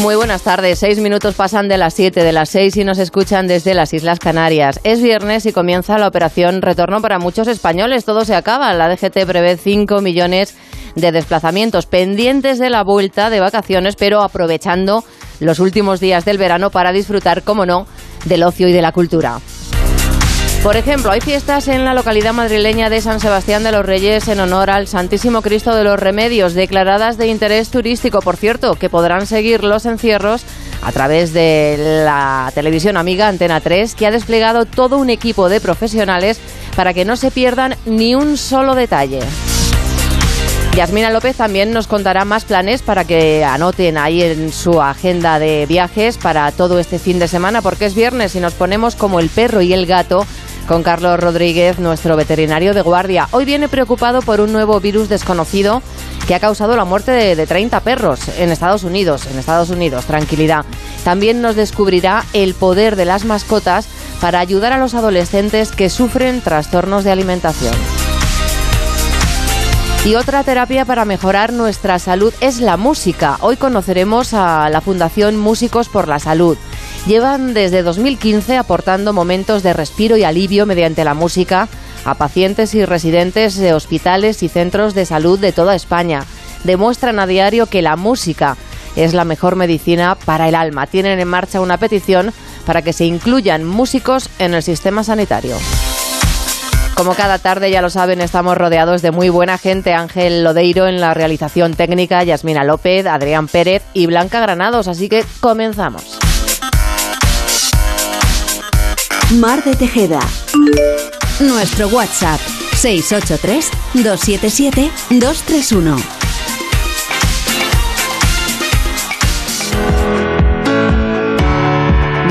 Muy buenas tardes. Seis minutos pasan de las siete de las seis y nos escuchan desde las Islas Canarias. Es viernes y comienza la operación Retorno para muchos españoles. Todo se acaba. La DGT prevé 5 millones de desplazamientos pendientes de la vuelta de vacaciones, pero aprovechando los últimos días del verano para disfrutar, como no, del ocio y de la cultura. Por ejemplo, hay fiestas en la localidad madrileña de San Sebastián de los Reyes en honor al Santísimo Cristo de los Remedios, declaradas de interés turístico, por cierto, que podrán seguir los encierros a través de la televisión amiga Antena 3, que ha desplegado todo un equipo de profesionales para que no se pierdan ni un solo detalle. Yasmina López también nos contará más planes para que anoten ahí en su agenda de viajes para todo este fin de semana, porque es viernes y nos ponemos como el perro y el gato con Carlos Rodríguez, nuestro veterinario de guardia. Hoy viene preocupado por un nuevo virus desconocido que ha causado la muerte de, de 30 perros en Estados Unidos. En Estados Unidos, tranquilidad. También nos descubrirá el poder de las mascotas para ayudar a los adolescentes que sufren trastornos de alimentación. Y otra terapia para mejorar nuestra salud es la música. Hoy conoceremos a la Fundación Músicos por la Salud. Llevan desde 2015 aportando momentos de respiro y alivio mediante la música a pacientes y residentes de hospitales y centros de salud de toda España. Demuestran a diario que la música es la mejor medicina para el alma. Tienen en marcha una petición para que se incluyan músicos en el sistema sanitario. Como cada tarde, ya lo saben, estamos rodeados de muy buena gente. Ángel Lodeiro en la realización técnica, Yasmina López, Adrián Pérez y Blanca Granados. Así que comenzamos. Mar de Tejeda. Nuestro WhatsApp 683 277 231.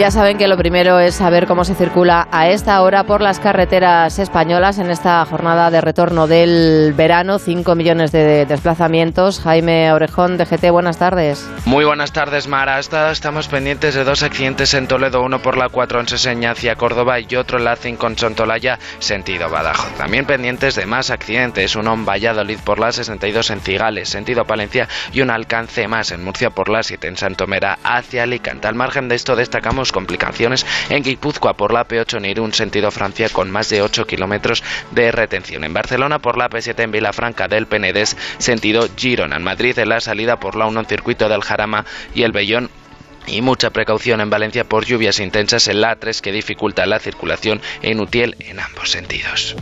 Ya saben que lo primero es saber cómo se circula a esta hora por las carreteras españolas en esta jornada de retorno del verano. 5 millones de desplazamientos. Jaime Orejón, de GT, buenas tardes. Muy buenas tardes, Mara. Estamos pendientes de dos accidentes en Toledo, uno por la 4 en Seseña hacia Córdoba y otro en la 5 en Sontolaya, sentido Badajoz. También pendientes de más accidentes, uno en Valladolid por la 62 en Cigales, sentido Palencia, y un alcance más en Murcia por la 7 en Santomera hacia Alicante. Al margen de esto, destacamos complicaciones en Guipúzcoa por la P8 en Irún, sentido Francia, con más de 8 kilómetros de retención. En Barcelona por la P7 en Vilafranca del Penedés, sentido Girona. En Madrid en la salida por la 1 en circuito del Jarama y el Bellón y mucha precaución en Valencia por lluvias intensas en la A3 que dificulta la circulación en Utiel en ambos sentidos.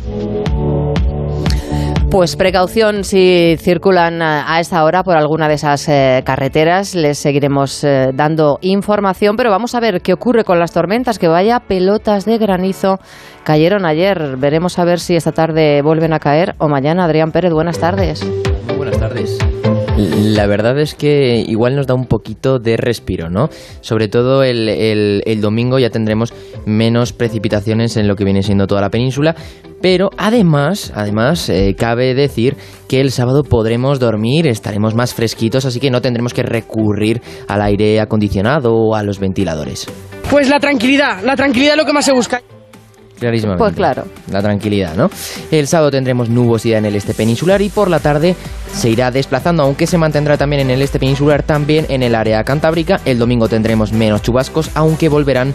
Pues precaución si circulan a esta hora por alguna de esas eh, carreteras. Les seguiremos eh, dando información, pero vamos a ver qué ocurre con las tormentas, que vaya pelotas de granizo cayeron ayer. Veremos a ver si esta tarde vuelven a caer o mañana. Adrián Pérez, buenas tardes. Muy buenas tardes. La verdad es que igual nos da un poquito de respiro, ¿no? Sobre todo el, el, domingo ya tendremos menos precipitaciones en lo que viene siendo toda la península, pero además, además eh, cabe decir que el sábado podremos dormir, estaremos más fresquitos, así que no tendremos que recurrir al aire acondicionado o a los ventiladores. Pues la tranquilidad, la tranquilidad es lo que más se busca. Clarísimamente. Pues claro. La tranquilidad, ¿no? El sábado tendremos nubosidad en el este peninsular y por la tarde se irá desplazando, aunque se mantendrá también en el este peninsular, también en el área cantábrica. El domingo tendremos menos chubascos, aunque volverán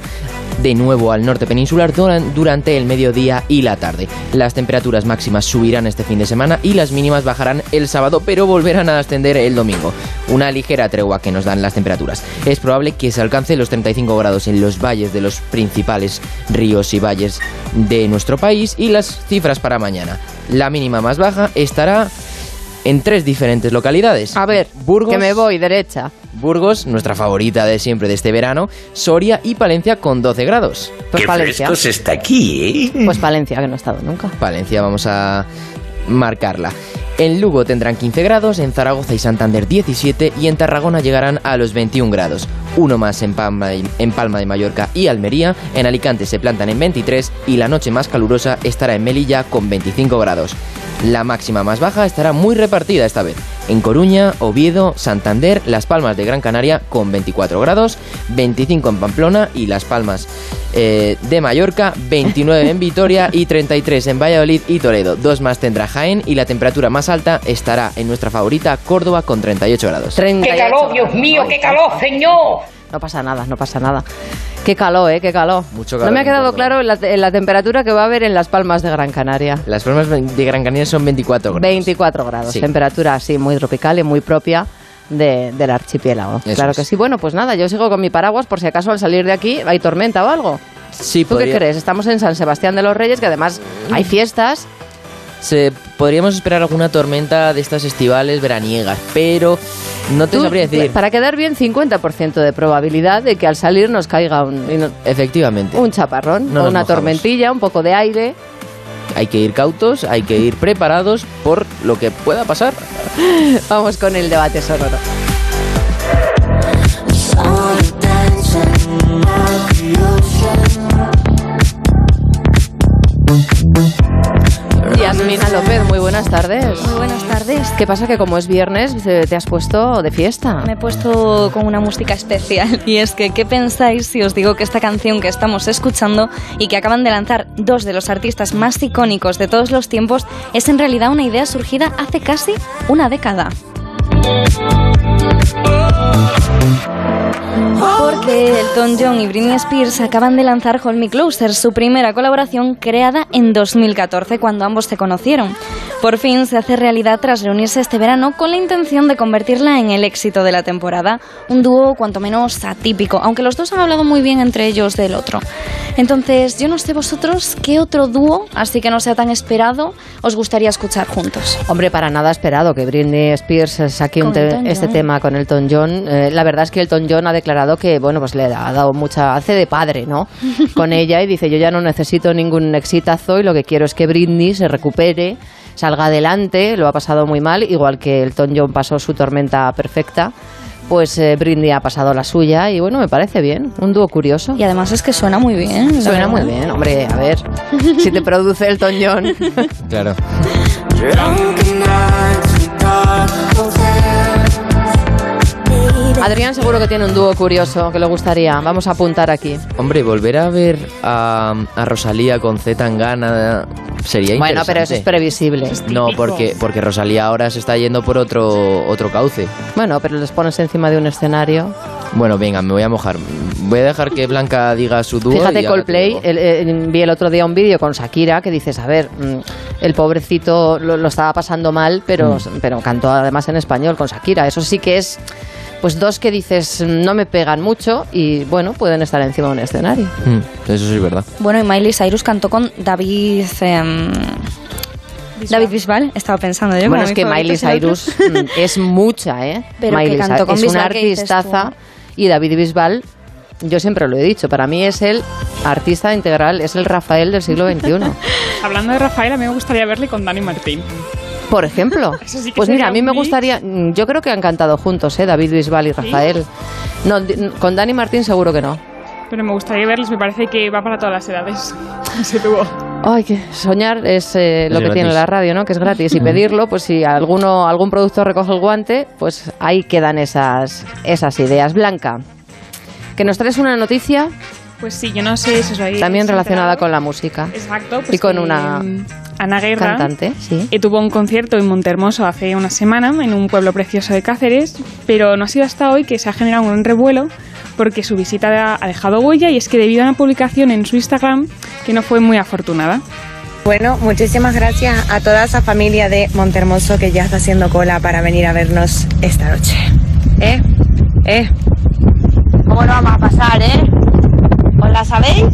de nuevo al norte peninsular durante el mediodía y la tarde. Las temperaturas máximas subirán este fin de semana y las mínimas bajarán el sábado, pero volverán a ascender el domingo. Una ligera tregua que nos dan las temperaturas. Es probable que se alcance los 35 grados en los valles de los principales ríos y valles de nuestro país y las cifras para mañana. La mínima más baja estará en tres diferentes localidades. A ver, Burgos, que me voy derecha. Burgos, nuestra favorita de siempre de este verano, Soria y Palencia con 12 grados. Pues Qué Palencia. frescos está aquí, ¿eh? Pues Palencia, que no ha estado nunca. Palencia, vamos a marcarla. En Lugo tendrán 15 grados, en Zaragoza y Santander 17 y en Tarragona llegarán a los 21 grados. Uno más en Palma, de Mallorca y Almería, en Alicante se plantan en 23 y la noche más calurosa estará en Melilla con 25 grados. La máxima más baja estará muy repartida esta vez. En Coruña, Oviedo, Santander, Las Palmas de Gran Canaria con 24 grados, 25 en Pamplona y Las Palmas eh, de Mallorca, 29 en Vitoria y 33 en Valladolid y Toledo. Dos más tendrá Jaén y la temperatura más alta estará en nuestra favorita Córdoba con 38 grados. 38 ¡Qué calor, Dios mío, qué calor, señor! No pasa nada, no pasa nada. Qué calor, ¿eh? Qué calor. Mucho no calor me ha quedado claro la, la temperatura que va a haber en Las Palmas de Gran Canaria. Las Palmas de Gran Canaria son 24 grados. 24 grados, Sí. temperatura así muy tropical y muy propia de- del archipiélago. Eso claro es. que sí. Bueno, pues nada, yo sigo con mi paraguas por si acaso al salir de aquí hay tormenta o algo. Sí, ¿Tú podría- qué crees? Estamos en San Sebastián de los Reyes, que además hay fiestas. Se- podríamos esperar alguna tormenta de estas estivales veraniegas, pero no te Tú, sabría decir. Para quedar bien, 50% de probabilidad de que al salir nos caiga un, Efectivamente. un chaparrón No o nos una mojamos. tormentilla, un poco de aire. Hay que ir cautos, hay que ir preparados por lo que pueda pasar. Vamos con el debate sonoro. Yasmina López, muy buenas tardes. Muy buenas tardes. ¿Qué pasa que como es viernes eh, te has puesto de fiesta? Me he puesto con una música especial y es que, ¿qué pensáis si os digo que esta canción que estamos escuchando y que acaban de lanzar dos de los artistas más icónicos de todos los tiempos es en realidad una idea surgida hace casi una década? Elton John y Britney Spears acaban de lanzar Hold Me Closer, su primera colaboración creada en 2014 cuando ambos se conocieron. Por fin se hace realidad tras reunirse este verano con la intención de convertirla en el éxito de la temporada, un dúo cuanto menos atípico, aunque los dos han hablado muy bien entre ellos del otro. Entonces, yo no sé vosotros qué otro dúo, así que no sea tan esperado, os gustaría escuchar juntos. Hombre, para nada esperado que Britney Spears saque un te- este tema con Elton John. Eh, la verdad es que Elton John ha declarado que, bueno, pues le ha dado mucha... hace de padre, ¿no? Con ella y dice, yo ya no necesito ningún exitazo y lo que quiero es que Britney se recupere, salga adelante, lo ha pasado muy mal, igual que Elton John pasó su tormenta perfecta. Pues eh, Britney ha pasado la suya y bueno, me parece bien, un dúo curioso. Y además es que suena muy bien. Suena muy bien, hombre, a ver, si te produce Elton John. Claro. Adrián seguro que tiene un dúo curioso que le gustaría. Vamos a apuntar aquí. Hombre, volver a ver a, a Rosalía con Z Tangana sería Bueno, pero eso interesante. es previsible. No, porque, porque Rosalía ahora se está yendo por otro, otro cauce. Bueno, pero les pones encima de un escenario. Bueno, venga, me voy a mojar. Voy a dejar que Blanca diga su dúo. Fíjate, Coldplay, el- vi el otro día un vídeo con Shakira que dices, a ver, mm, el pobrecito lo, lo estaba pasando mal, pero, Mm. pero cantó además en español con Shakira. Eso sí que es, pues dos que dices, no me pegan mucho y bueno, pueden estar encima de un escenario. Mm, eso sí es verdad. Bueno, y Miley Cyrus cantó con David. em, David Bisbal, estaba pensando yo. Bueno, es que Miley. Cyrus mm, es mucha, ¿eh? Pero que Miley cantó Cyrus con es una Bisbal, ¿qué dices tú? artistaza y David Bisbal, yo siempre lo he dicho, para mí es el artista integral, es el Rafael del siglo XXI. Hablando de Rafael, a mí me gustaría verle con Dani Martín. Por ejemplo. Sí Pues mira, a mí me gustaría, mm, yo creo que han cantado juntos, ¿eh? David Bisbal y Rafael. No, con Dani Martín seguro que no. Pero me gustaría verles, me parece que va para todas las edades. Dúo. Ay, que soñar es eh, lo Es que tiene la radio, ¿no? Que es gratis. Y pedirlo, pues si alguno, algún productor recoge el guante, pues ahí quedan esas, esas ideas. Blanca, que nos traes una noticia Pues sí, yo no sé si os habéis también relacionada enterado. con la música. Exacto. Pues y con una Ana Guerra. Cantante, sí. eh, tuvo un concierto en Montermoso hace una semana, en un pueblo precioso de Cáceres, pero no ha sido hasta hoy que se ha generado un revuelo porque su visita ha ha dejado huella y es que debido a una publicación en su Instagram que no fue muy afortunada. Bueno, muchísimas gracias a toda esa familia de Montermoso que ya está haciendo cola para venir a vernos esta noche. ¿Eh? ¿Eh? ¿Cómo lo vamos a pasar, eh? ¿Os la sabéis?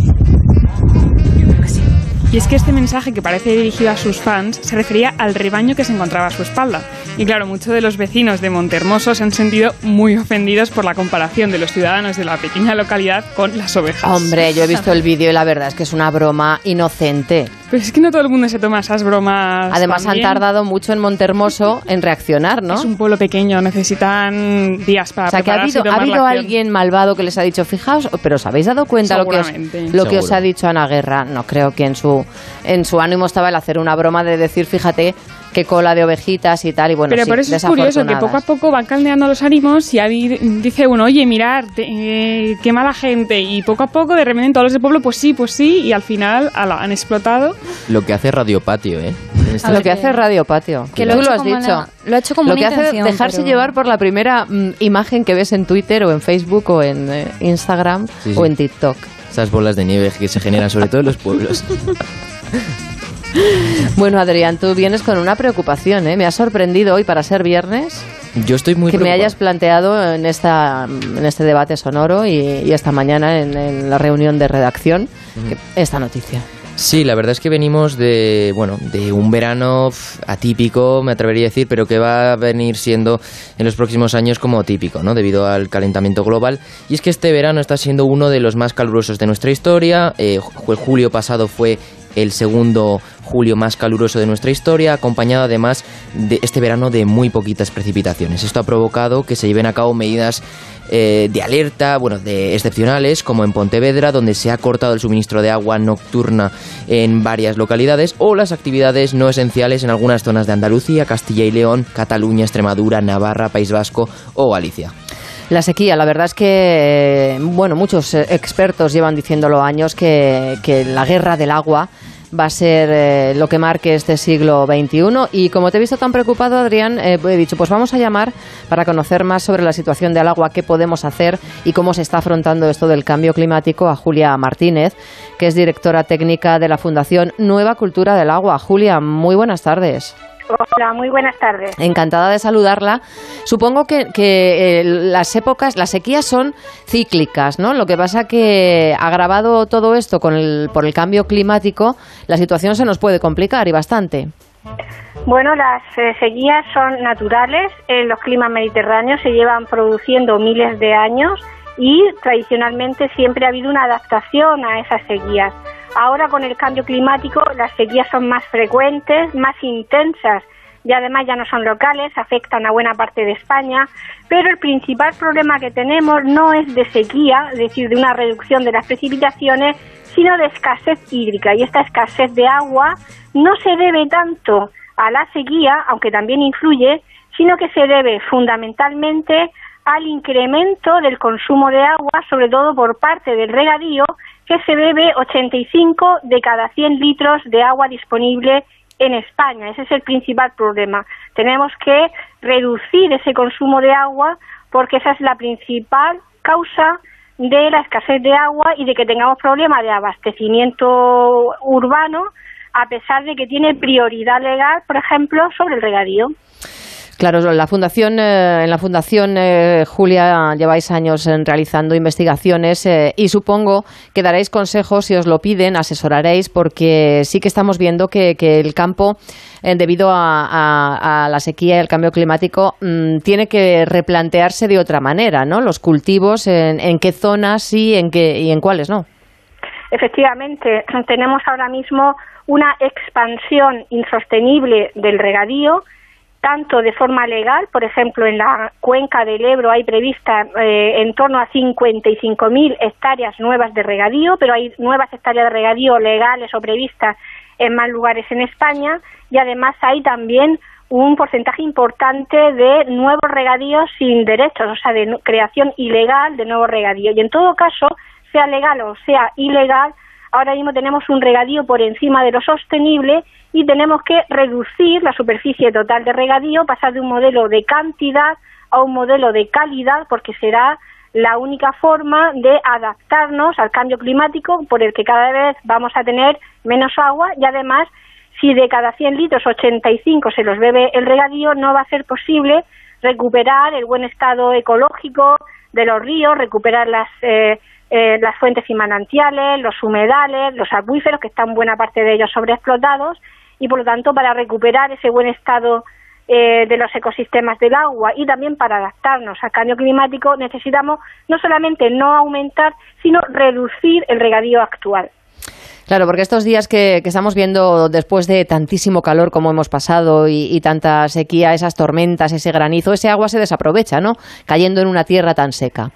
Y es que este mensaje, que parece dirigido a sus fans, se refería al rebaño que se encontraba a su espalda. Y claro, muchos de los vecinos de Montermoso se han sentido muy ofendidos por la comparación de los ciudadanos de la pequeña localidad con las ovejas. Hombre, yo he visto el vídeo y la verdad es que es una broma inocente. Pero es que no todo el mundo se toma esas bromas. Además también. han tardado mucho en Montermoso en reaccionar, ¿no? Es un pueblo pequeño, necesitan días para O sea, que ha y habido, ha habido alguien malvado que les ha dicho, fijaos, pero ¿os habéis dado cuenta lo que, os, lo que os ha dicho Ana Guerra? No creo que en su, en su ánimo estaba el hacer una broma de decir, fíjate, qué cola de ovejitas y tal, y bueno, Pero sí, por eso es curioso que poco a poco van caldeando los ánimos y ahí dice uno, oye, mirar, eh, qué mala gente. Y poco a poco, de repente, en todos los del pueblo, pues sí, pues sí. Y al final ala, han explotado. Lo que hace Radio Patio, ¿eh? Esto- Lo que hace Radio Patio. Que lo lo, has dicho. lo ha hecho como Lo una que hace intención, dejarse pero- llevar por la primera mm, imagen que ves en Twitter o en Facebook o en eh, Instagram Sí, sí. o en TikTok. Esas bolas de nieve que se generan sobre todo en los pueblos. Bueno, Adrián, tú vienes con una preocupación, ¿eh? Me ha sorprendido hoy para ser viernes Yo estoy muy que me hayas planteado en, esta, en este debate sonoro y, y esta mañana en, en la reunión de redacción esta noticia. Sí, la verdad es que venimos de, bueno, de un verano atípico, me atrevería a decir, pero que va a venir siendo en los próximos años como típico, ¿no? Debido al calentamiento global. Y es que este verano está siendo uno de los más calurosos de nuestra historia. Eh, julio pasado fue el segundo julio más caluroso de nuestra historia, acompañado además de este verano de muy poquitas precipitaciones. Esto ha provocado que se lleven a cabo medidas eh, de alerta, bueno, de excepcionales, como en Pontevedra, donde se ha cortado el suministro de agua nocturna en varias localidades, o las actividades no esenciales en algunas zonas de Andalucía, Castilla y León, Cataluña, Extremadura, Navarra, País Vasco o Galicia. La sequía, la verdad es que, eh, bueno, muchos eh, expertos llevan diciéndolo años que, que la guerra del agua va a ser eh, lo que marque este siglo XXI. Y como te he visto tan preocupado, Adrián, eh, he dicho, pues vamos a llamar para conocer más sobre la situación del agua, qué podemos hacer y cómo se está afrontando esto del cambio climático a Julia Martínez, que es directora técnica de la Fundación Nueva Cultura del Agua. Julia, muy buenas tardes. Hola, muy buenas tardes. Encantada de saludarla. Supongo que, que, eh, las épocas, las sequías son cíclicas, ¿no? Lo que pasa que agravado todo esto con el, por el cambio climático, la situación se nos puede complicar y bastante. Bueno, las eh, sequías son naturales. En los climas mediterráneos se llevan produciendo miles de años y tradicionalmente siempre ha habido una adaptación a esas sequías. Ahora con el cambio climático las sequías son más frecuentes, más intensas y además ya no son locales, afectan a buena parte de España, pero el principal problema que tenemos no es de sequía, es decir, de una reducción de las precipitaciones, sino de escasez hídrica. Y esta escasez de agua no se debe tanto a la sequía, aunque también influye, sino que se debe fundamentalmente al incremento del consumo de agua, sobre todo por parte del regadío, que se bebe 85 de cada 100 litros de agua disponible en España. Ese es el principal problema. Tenemos que reducir ese consumo de agua porque esa es la principal causa de la escasez de agua y de que tengamos problemas de abastecimiento urbano a pesar de que tiene prioridad legal, por ejemplo, sobre el regadío. Claro, la fundación, eh, en la fundación eh, Julia lleváis años eh, realizando investigaciones eh, y supongo que daréis consejos si os lo piden, asesoraréis, porque sí que estamos viendo que, el campo, eh, debido a, a- la sequía y el cambio climático, mm, tiene que replantearse de otra manera, ¿no? Los cultivos, en, en qué zonas sí en qué, y en cuáles no. Efectivamente, tenemos ahora mismo una expansión insostenible del regadío, tanto de forma legal, por ejemplo, en la cuenca del Ebro hay prevista eh, en torno a 55.000 hectáreas nuevas de regadío, pero hay nuevas hectáreas de regadío legales o previstas en más lugares en España y además hay también un porcentaje importante de nuevos regadíos sin derechos, o sea, de creación ilegal de nuevos regadíos. Y en todo caso, sea legal o sea ilegal, ahora mismo tenemos un regadío por encima de lo sostenible y tenemos que reducir la superficie total de regadío, pasar de un modelo de cantidad a un modelo de calidad, porque será la única forma de adaptarnos al cambio climático por el que cada vez vamos a tener menos agua y además si de cada 100 litros 85 se los bebe el regadío no va a ser posible recuperar el buen estado ecológico de los ríos, recuperar las eh, eh, las fuentes y manantiales, los humedales, los acuíferos que están buena parte de ellos sobreexplotados y por lo tanto para recuperar ese buen estado eh, de los ecosistemas del agua y también para adaptarnos al cambio climático necesitamos no solamente no aumentar sino reducir el regadío actual. Claro, porque estos días que, estamos viendo después de tantísimo calor como hemos pasado y, tanta sequía, esas tormentas, ese granizo, ese agua se desaprovecha, ¿no? Cayendo en una tierra tan seca.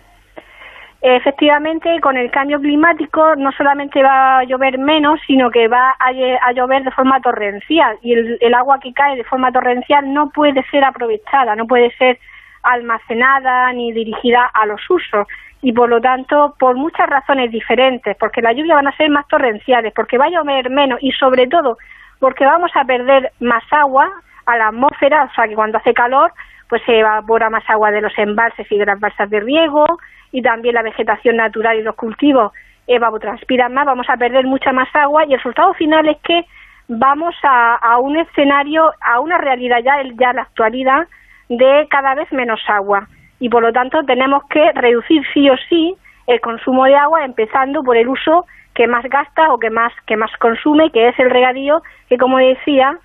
Efectivamente, con el cambio climático no solamente va a llover menos, sino que va a, llover de forma torrencial y el, agua que cae de forma torrencial no puede ser aprovechada, no puede ser almacenada ni dirigida a los usos. Y por lo tanto por muchas razones diferentes, porque las lluvias van a ser más torrenciales, porque va a llover menos y sobre todo porque vamos a perder más agua a la atmósfera, o sea que cuando hace calor pues se evapora más agua de los embalses y de las balsas de riego y también la vegetación natural y los cultivos evapotranspiran más, vamos a perder mucha más agua y el resultado final es que vamos a, a un escenario, a una realidad ya, ya la actualidad de cada vez menos agua. Y por lo tanto tenemos que reducir sí o sí el consumo de agua empezando por el uso que más gasta o que más que más consume que es el regadío que como decía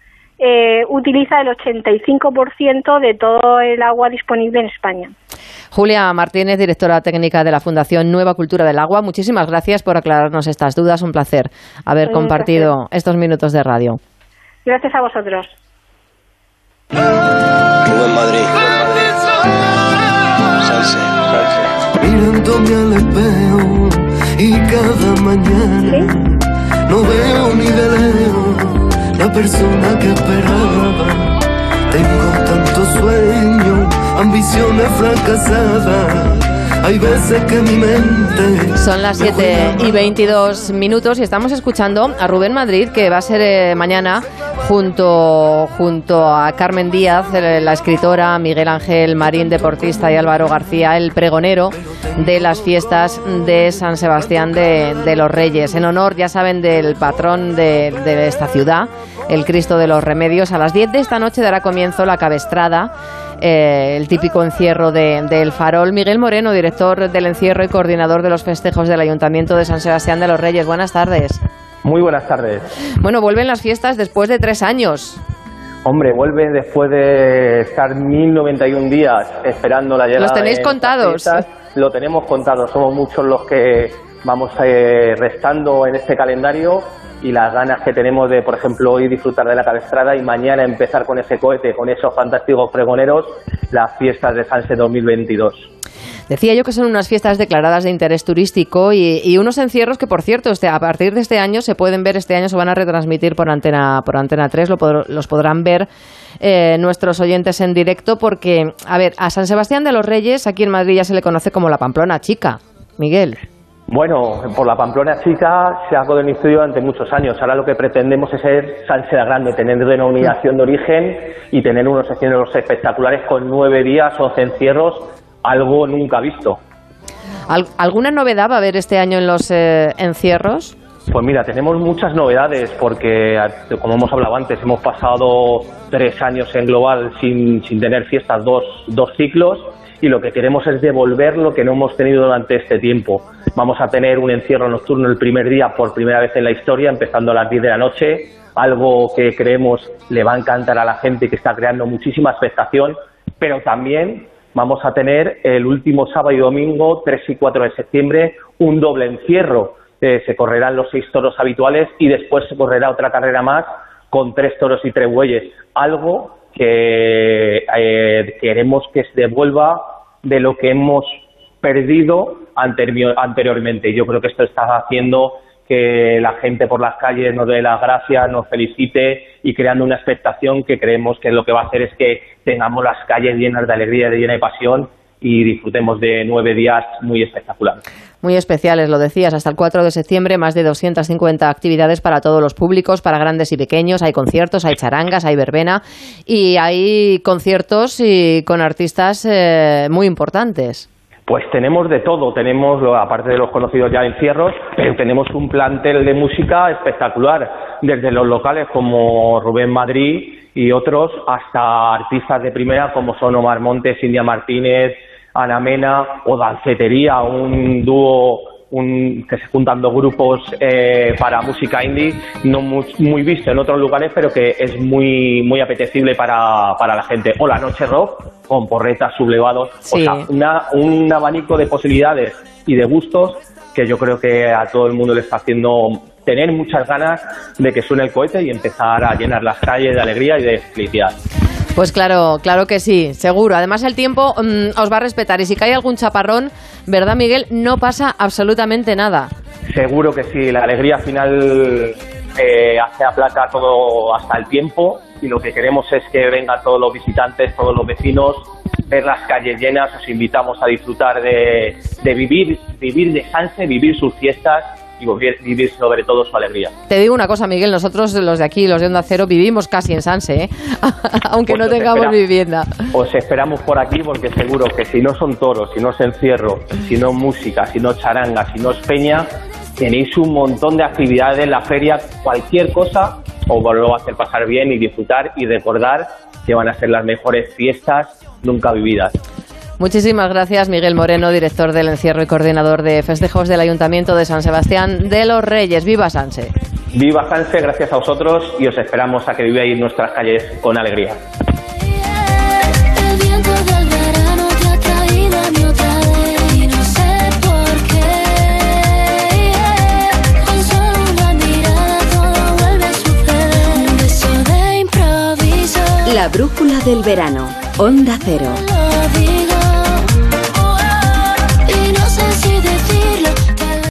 eh, utiliza el 85% de todo el agua disponible en España. Julia Martínez, directora técnica de la Fundación Nueva Cultura del Agua, muchísimas gracias por aclararnos estas dudas. Un placer haber compartido estos minutos de radio. Gracias a vosotros. mirándome al espejo y cada mañana no veo ni de lejos persona que esperaba. Tengo tantos sueños, ambiciones fracasadas hay veces que mi mente. Son las 7 y 22 minutos y estamos escuchando a Rubén Madrid, que va a ser eh, mañana junto, junto a Carmen Díaz, eh, la escritora, Miguel Ángel Marín, deportista, y Álvaro García, el pregonero de las fiestas de San Sebastián de, los Reyes. En honor, ya saben, del patrón de, de esta ciudad, el Cristo de los Remedios. A las 10 de esta noche dará comienzo la cabestrada eh, el típico encierro del de, farol. Miguel Moreno, director del encierro y coordinador de los festejos del Ayuntamiento de San Sebastián de los Reyes. Buenas tardes. Muy buenas tardes. Bueno, vuelven las fiestas después de tres años. Hombre, vuelve después de estar 1091 días esperando la llegada. Los tenéis contados. lo tenemos contado. Somos muchos los que vamos eh, restando en este calendario y las ganas que tenemos de, por ejemplo, hoy disfrutar de la cabestrada y mañana empezar con ese cohete, con esos fantásticos pregoneros, las fiestas de Sanse 2022. Decía yo que son unas fiestas declaradas de interés turístico y, unos encierros que, por cierto, este, a partir de este año se pueden ver, este año se van a retransmitir por Antena, por antena 3, los podrán ver eh, nuestros oyentes en directo porque, a ver, a San Sebastián de los Reyes, aquí en Madrid ya se le conoce como la Pamplona Chica. Miguel. Bueno, por la Pamplona chica se ha modernizado durante muchos años. Ahora lo que pretendemos es ser Sánchez Grande, tener denominación de origen y tener unos encierros espectaculares con nueve días, o encierros, algo nunca visto. ¿Alguna novedad va a haber este año en los eh, encierros? Pues mira, tenemos muchas novedades porque, como hemos hablado antes, hemos pasado tres años en global sin, sin tener fiestas, dos, dos ciclos y lo que queremos es devolver lo que no hemos tenido durante este tiempo. Vamos a tener un encierro nocturno el primer día por primera vez en la historia, empezando a las 10 de la noche, algo que creemos le va a encantar a la gente y que está creando muchísima expectación, pero también vamos a tener el último sábado y domingo, 3 y 4 de septiembre, un doble encierro. Eh, se correrán los seis toros habituales y después se correrá otra carrera más con tres toros y tres bueyes, algo que eh, queremos que se devuelva de lo que hemos perdido anteriormente. Yo creo que esto está haciendo que la gente por las calles nos dé las gracias, nos felicite y creando una expectación que creemos que lo que va a hacer es que tengamos las calles llenas de alegría, de llena de pasión y disfrutemos de nueve días muy espectaculares. Muy especiales, lo decías, hasta el 4 de septiembre más de 250 actividades para todos los públicos, para grandes y pequeños, hay conciertos, hay charangas, hay verbena y hay conciertos y con artistas eh, muy importantes. Pues tenemos de todo, tenemos, aparte de los conocidos ya encierros, pero tenemos un plantel de música espectacular, desde los locales como Rubén Madrid y otros, hasta artistas de primera como son Omar Montes, India Martínez, Ana Mena o Dancetería, un dúo un, que se juntan dos grupos eh, para música indie, no muy, muy, visto en otros lugares, pero que es muy, muy apetecible para, para la gente. O la noche rock, con porretas sublevados, Sí. o sea, una, un abanico de posibilidades y de gustos que yo creo que a todo el mundo le está haciendo tener muchas ganas de que suene el cohete y empezar a llenar las calles de alegría y de felicidad. Pues claro, claro que sí, seguro. Además el tiempo mm, os va a respetar y si cae algún chaparrón, ¿verdad Miguel? No pasa absolutamente nada. Seguro que sí, la alegría final eh, hace aplaca todo hasta el tiempo y lo que queremos es que vengan todos los visitantes, todos los vecinos, ver las calles llenas, os invitamos a disfrutar de, vivir, vivir de vivir sus fiestas y vivir, sobre todo su alegría. Te digo una cosa, Miguel, nosotros los de aquí, los de Onda Cero, vivimos casi en Sanse, ¿eh? aunque Pues no os tengamos espera- vivienda. Os esperamos por aquí porque seguro que si no son toros, si no es encierro, si no es música, si no es charanga, si no es peña, tenéis un montón de actividades en la feria, cualquier cosa os lo a hacer pasar bien y disfrutar y recordar que van a ser las mejores fiestas nunca vividas. Muchísimas gracias, Miguel Moreno, director del encierro y coordinador de festejos del Ayuntamiento de San Sebastián de los Reyes. ¡Viva Sanse! Viva Sanse, gracias a vosotros y os esperamos a que viváis nuestras calles con alegría. El viento del verano te ha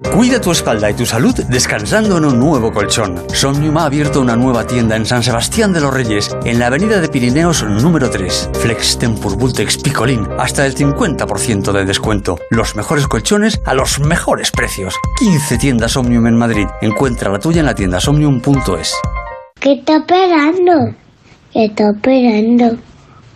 Cuida tu espalda y tu salud descansando en un nuevo colchón. Somnium ha abierto una nueva tienda en San Sebastián de los Reyes, en la avenida de Pirineos número 3. Flex Tempur Vultex Picolín, hasta el 50% de descuento. Los mejores colchones a los mejores precios. 15 tiendas Omnium en Madrid. Encuentra la tuya en la tienda somnium.es. ¿Qué está esperando? ¿Qué está esperando?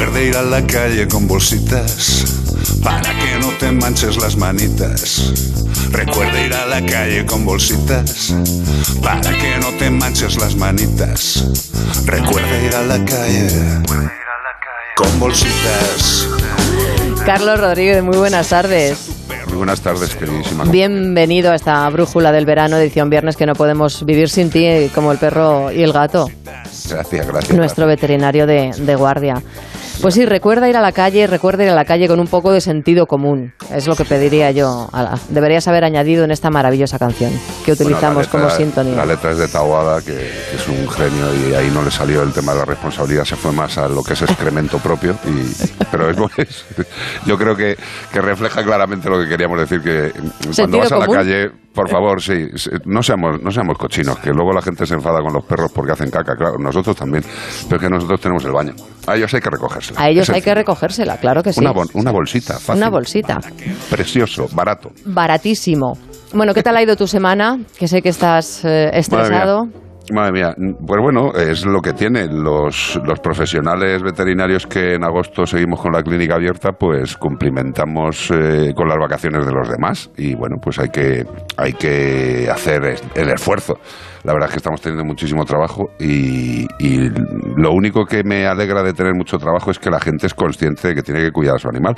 Recuerda ir a la calle con bolsitas para que no te manches las manitas. Recuerda ir a la calle con bolsitas para que no te manches las manitas. Recuerda ir a la calle con bolsitas. Carlos Rodríguez, muy buenas tardes. Muy buenas tardes, queridísima. Bienvenido a esta brújula del verano, edición viernes, que no podemos vivir sin ti, como el perro y el gato, Gracias, gracias. nuestro veterinario de, de guardia. Pues sí, recuerda ir a la calle, recuerda ir a la calle con un poco de sentido común. Es lo que pediría yo. deberías haber añadido en esta maravillosa canción que utilizamos letra- como sintonía. La letra es de Tawada, que, que es un genio y ahí no le salió el tema de la responsabilidad, se fue más a lo que es excremento propio. Y, pero es, es- yo creo que, que refleja claramente lo que queríamos decir, que cuando vas a la calle, por favor, sí, no seamos, no seamos cochinos, que luego la gente se enfada con los perros porque hacen caca, claro, nosotros también, pero es que nosotros tenemos el baño. A ellos hay que recogérsela. A ellos hay que recogérsela, claro que sí. Una, bolsita, fácil, Una bolsita. precioso, barato. Baratísimo. Bueno, ¿qué tal ha ido tu semana? Que sé que estás eh, estresado. Madre mía, pues bueno, es lo que tiene. Los, los profesionales veterinarios que en agosto seguimos con la clínica abierta, pues cumplimentamos eh, con las vacaciones de los demás. Y bueno, pues hay que, hay que hacer el esfuerzo. La verdad es que estamos teniendo muchísimo trabajo y, y lo único que me alegra de tener mucho trabajo es que la gente es consciente de que tiene que cuidar a su animal.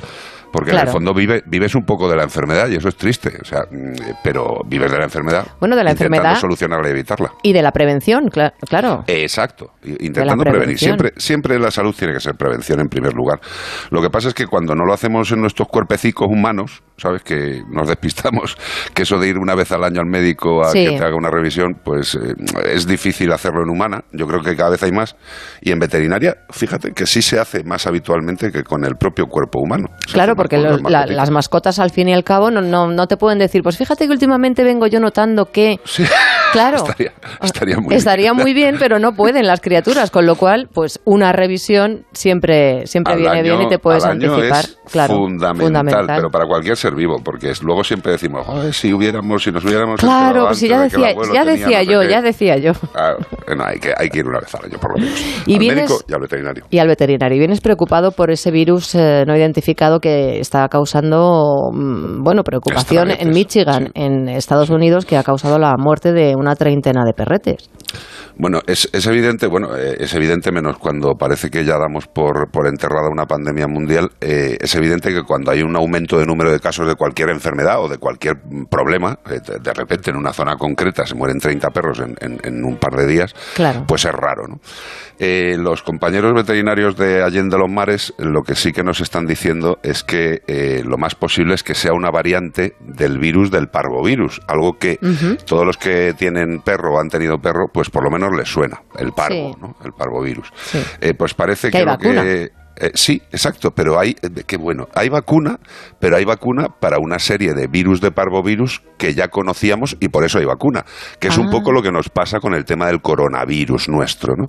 Porque en el fondo vive, vives un poco de la enfermedad y eso es triste. O sea, mm, pero vives de la enfermedad. Bueno, de la intentando enfermedad. solucionarla y evitarla. Y de la prevención, cla- claro. Exacto, intentando prevenir. Siempre, siempre la salud tiene que ser prevención en primer lugar. Lo que pasa es que cuando no lo hacemos en nuestros cuerpecicos humanos, ¿sabes? Que nos despistamos, que eso de ir una vez al año al médico a Sí. que te haga una revisión, pues eh, es difícil hacerlo en humana. Yo creo que cada vez hay más. Y en veterinaria, fíjate que sí se hace más habitualmente que con el propio cuerpo humano. Se Claro, porque los la- las mascotas al fin y al cabo no, no, no te pueden decir, pues fíjate que últimamente vengo yo notando que... Claro, Estaría, estaría muy estaría bien. muy bien, pero no pueden las criaturas, con lo cual, pues una revisión siempre, siempre Al viene año- bien y te puedes anticipar. es claro, fundamental, pero para cualquier ser vivo, porque es- luego siempre decimos, "Joder, si hubiéramos, si nos hubiéramos Claro, pues si ya decía, ya tenía decía no yo, qué". ya decía yo. Ah, no, hay que, hay que ir una vez al año, por lo menos. Y al vienes- médico y al veterinario. Y al veterinario. Y vienes preocupado por ese virus eh, no identificado que está causando, mm, bueno, preocupación en Michigan, en Estados Unidos, que ha causado la muerte de una treintena de perretes. Bueno, es, es evidente, bueno, eh, es evidente menos cuando parece que ya damos por, por enterrada una pandemia mundial, eh, es evidente que cuando hay un aumento de número de casos de cualquier enfermedad o de cualquier problema, eh, de, de repente en una zona concreta se mueren 30 perros en, en- en un par de días, Claro. pues es raro, ¿no? Eh, los compañeros veterinarios de Allende los Mares lo que sí que nos están diciendo es que lo más posible es que sea una variante del virus del parvovirus, algo que todos los que tienen perro o han tenido perro, pues por lo menos les suena, el parvo, Sí. ¿no? El parvovirus. Sí. Eh, pues parece Que lo vacuna. que eh, sí, exacto, pero hay, eh, qué bueno, hay vacuna, pero hay vacuna para una serie de virus de parvovirus que ya conocíamos y por eso hay vacuna, que es un Ah. poco lo que nos pasa con el tema del coronavirus nuestro, ¿no?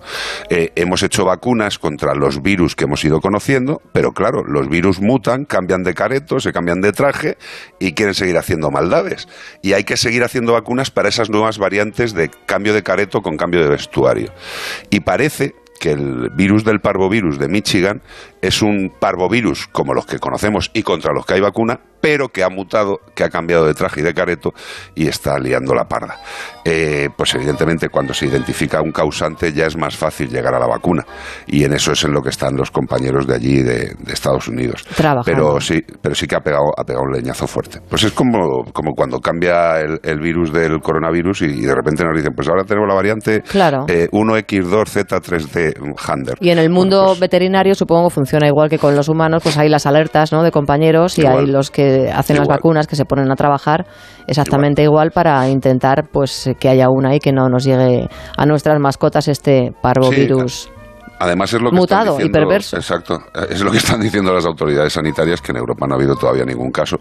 Eh, hemos hecho vacunas contra los virus que hemos ido conociendo, pero claro, los virus mutan, cambian de careto, se cambian de traje y quieren seguir haciendo maldades. Y hay que seguir haciendo vacunas para esas nuevas variantes de cambio de careto con cambio de vestuario. Y parece que el virus del parvovirus de Michigan es un parvovirus como los que conocemos y contra los que hay vacuna, pero que ha mutado, que ha cambiado de traje y de careto y está liando la parda. Eh, pues evidentemente cuando se identifica un causante ya es más fácil llegar a la vacuna y en eso es en lo que están los compañeros de allí de, de Estados Unidos. Trabajando. Pero sí, pero sí que ha pegado, ha pegado un leñazo fuerte. Pues es como, como cuando cambia el, el virus del coronavirus y, y de repente nos dicen, pues ahora tenemos la variante Claro. eh, 1X2Z3D Hander. Y en el mundo pues veterinario supongo que funciona igual que con los humanos, pues hay las alertas ¿no? de compañeros y Igual. hay los que hacen las vacunas que se ponen a trabajar exactamente igual, para intentar pues que haya una y que no nos llegue a nuestras mascotas este parvovirus. Además es lo que Mutado están y perverso. Exacto, es lo que están diciendo las autoridades sanitarias que en Europa no ha habido todavía ningún caso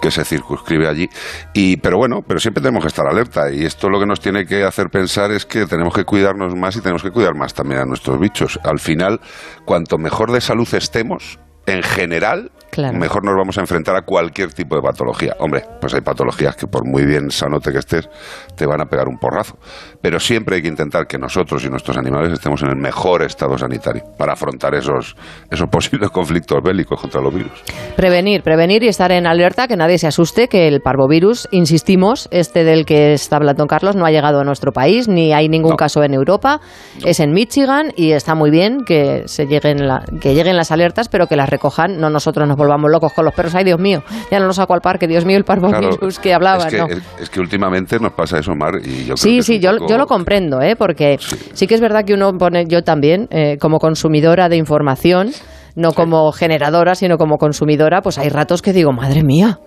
que se circunscribe allí. Y pero bueno, pero siempre tenemos que estar alerta y esto lo que nos tiene que hacer pensar es que tenemos que cuidarnos más y tenemos que cuidar más también a nuestros bichos. Al final, cuanto mejor de salud estemos, en general, Claro. mejor nos vamos a enfrentar a cualquier tipo de patología. Hombre, pues hay patologías que por muy bien sanote que estés, te van a pegar un porrazo. Pero siempre hay que intentar que nosotros y nuestros animales estemos en el mejor estado sanitario para afrontar esos, esos posibles conflictos bélicos contra los virus. Prevenir, prevenir y estar en alerta, que nadie se asuste, que el parvovirus, insistimos, este del que está hablando Carlos, no ha llegado a nuestro país, ni hay ningún caso en Europa, es en Michigan y está muy bien que, se lleguen la- que lleguen las alertas, pero que las recojan, no nosotros nos volvamos locos con los perros. Ay, Dios mío, ya no lo saco al parque, Dios mío, el parvovirus Claro, que hablaba, es que, ¿no? es, es que últimamente nos pasa eso, Mar, y yo creo Sí, que sí, yo, poco- yo lo comprendo, ¿eh? porque sí. que es verdad que uno pone, yo también, eh, como consumidora de información, no como generadora, sino como consumidora, pues hay ratos que digo, madre mía.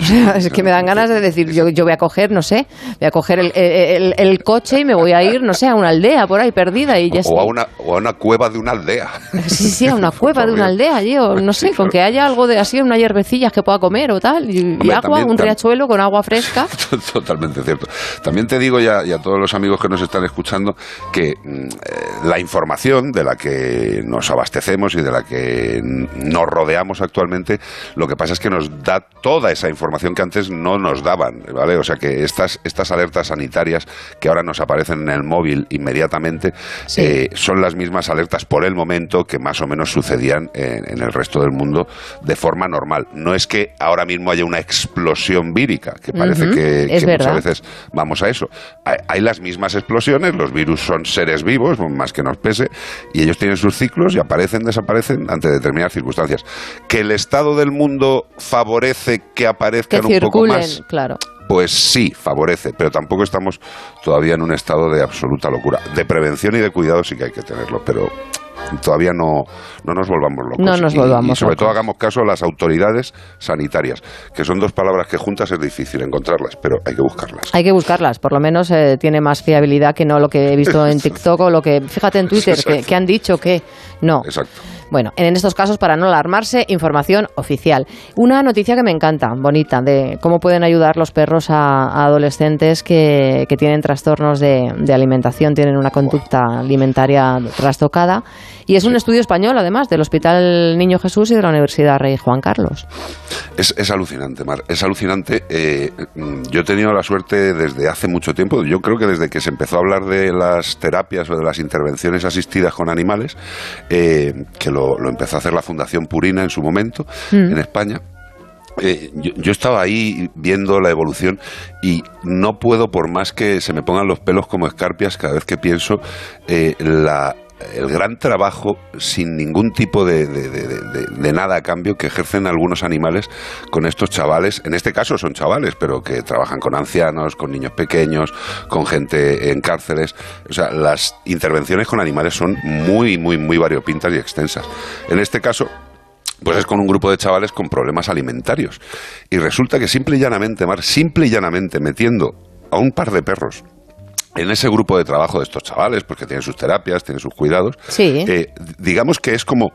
O sea, es que me dan ganas de decir, yo, yo voy a coger, no sé, voy a coger el, el- el coche y me voy a ir, no sé, a una aldea por ahí perdida y ya o, está. a una, o a una cueva de una aldea. Sí, sí, a una cueva de una aldea allí, o no sé, con que haya algo de así, una hierbecillas que pueda comer o tal, y, agua, también- un riachuelo con agua fresca. Totalmente cierto. También te digo ya y a todos los amigos que nos están escuchando que mm, eh, la información de la que nos abastecemos y de la que nos rodeamos actualmente, lo que pasa es que nos da toda esa información que antes no nos daban, ¿vale? O sea que estas, estas alertas sanitarias que ahora nos aparecen en el móvil inmediatamente eh, son las mismas alertas por el momento que más o menos sucedían en, en el resto del mundo de forma normal. No es que ahora mismo haya una explosión vírica, que parece que, muchas veces vamos a eso. Hay, hay las mismas explosiones, los virus son seres vivos, más que nos pese, y ellos tienen sus ciclos y aparecen, desaparecen ante determinadas circunstancias. Que el estado del mundo favorece que Que aparezcan un poco más. claro. Pues sí, favorece, pero tampoco estamos todavía en un estado de absoluta locura. De prevención y de cuidado sí que hay que tenerlo, pero todavía no, no nos volvamos locos. No nos volvamos Y sobre locos. todo hagamos caso a las autoridades sanitarias, que son dos palabras que juntas es difícil encontrarlas, pero hay que buscarlas. Hay que buscarlas, por lo menos eh, tiene más fiabilidad que no lo que he visto en TikTok o lo que, fíjate en Twitter, que, han dicho que no. Exacto. Bueno, en estos casos, para no alarmarse, información oficial. Una noticia que me encanta, bonita, de cómo pueden ayudar los perros a, a adolescentes que, que tienen trastornos de, de alimentación, tienen una conducta alimentaria trastocada. Y es un estudio español, además, del Hospital Niño Jesús y de la Universidad Rey Juan Carlos. Es, es alucinante, Mar. Es alucinante. Eh, mm, yo he tenido la suerte desde hace mucho tiempo, yo creo que desde que se empezó a hablar de las terapias o de las intervenciones asistidas con animales, eh, que lo, lo empezó a hacer la Fundación Purina en su momento, Mm. en España. Eh, yo, yo estaba ahí viendo la evolución y no puedo, por más que se me pongan los pelos como escarpias cada vez que pienso, eh, la, el gran trabajo sin ningún tipo de, de- nada a cambio que ejercen algunos animales con estos chavales. En este caso son chavales, pero que trabajan con ancianos, con niños pequeños, con gente en cárceles. O sea, las intervenciones con animales son muy, muy, muy variopintas y extensas. En este caso, pues es con un grupo de chavales con problemas alimentarios. Y resulta que simple y llanamente, Mar, simple y llanamente metiendo a un par de perros en ese grupo de trabajo de estos chavales, porque tienen sus terapias, tienen sus cuidados, Sí. eh, digamos que es como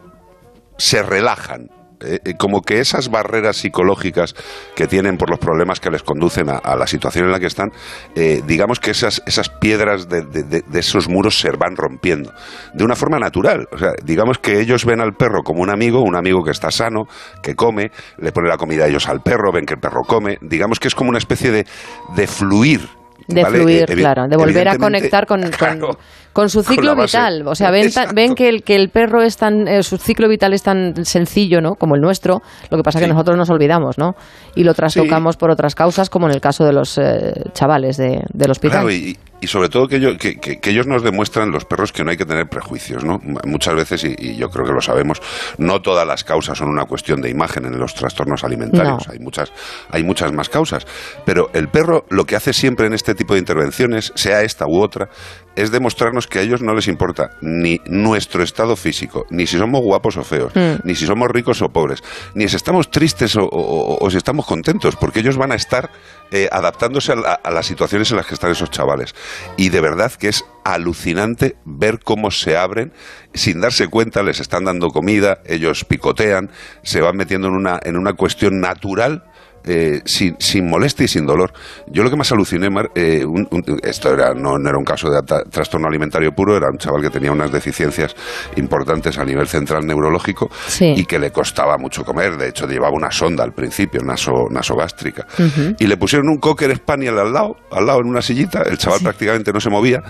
se relajan. eh, eh, como que esas barreras psicológicas que tienen por los problemas que les conducen a, a la situación en la que están, eh, digamos que esas, esas piedras de, de- de- de esos muros se van rompiendo de una forma natural. O sea, digamos que ellos ven al perro como un amigo, un amigo que está sano, que come, le pone la comida a ellos al perro, ven que el perro come. Digamos que es como una especie de, de fluir. De ¿vale? fluir, Eh, claro, de volver a conectar con, con- claro, con su ciclo vital. O sea, ven, ta- ven que, el, que el perro es tan, eh, su ciclo vital es tan sencillo, ¿no? Como el nuestro. Lo que pasa es que nosotros nos olvidamos, ¿no? Y lo trastocamos por otras causas, como en el caso de los eh, chavales de, del hospital. Claro, y, y sobre todo que, ello- que, que- que ellos nos demuestran, los perros, que no hay que tener prejuicios, ¿no? Muchas veces, y, y yo creo que lo sabemos, no todas las causas son una cuestión de imagen en los trastornos alimentarios. No. Hay, muchas, hay muchas más causas. Pero el perro lo que hace siempre en este tipo de intervenciones, sea esta u otra, es demostrarnos que a ellos no les importa ni nuestro estado físico, ni si somos guapos o feos, Mm. ni si somos ricos o pobres, ni si estamos tristes o, o- o si estamos contentos, porque ellos van a estar eh, adaptándose a, la- a las situaciones en las que están esos chavales. Y de verdad que es alucinante ver cómo se abren sin darse cuenta, les están dando comida, ellos picotean, se van metiendo en una, en una cuestión natural. Eh, sin, sin molestia y sin dolor. Yo lo que más aluciné, Mar, eh, un- un- esto era, no, no era un caso de trastorno alimentario puro, era un chaval que tenía unas deficiencias importantes a nivel central neurológico Sí. y que le costaba mucho comer. De hecho, llevaba una sonda al principio, naso, nasogástrica. Ujú. Y le pusieron un cocker spaniel al lado, al lado en una sillita. El chaval prácticamente no se movía.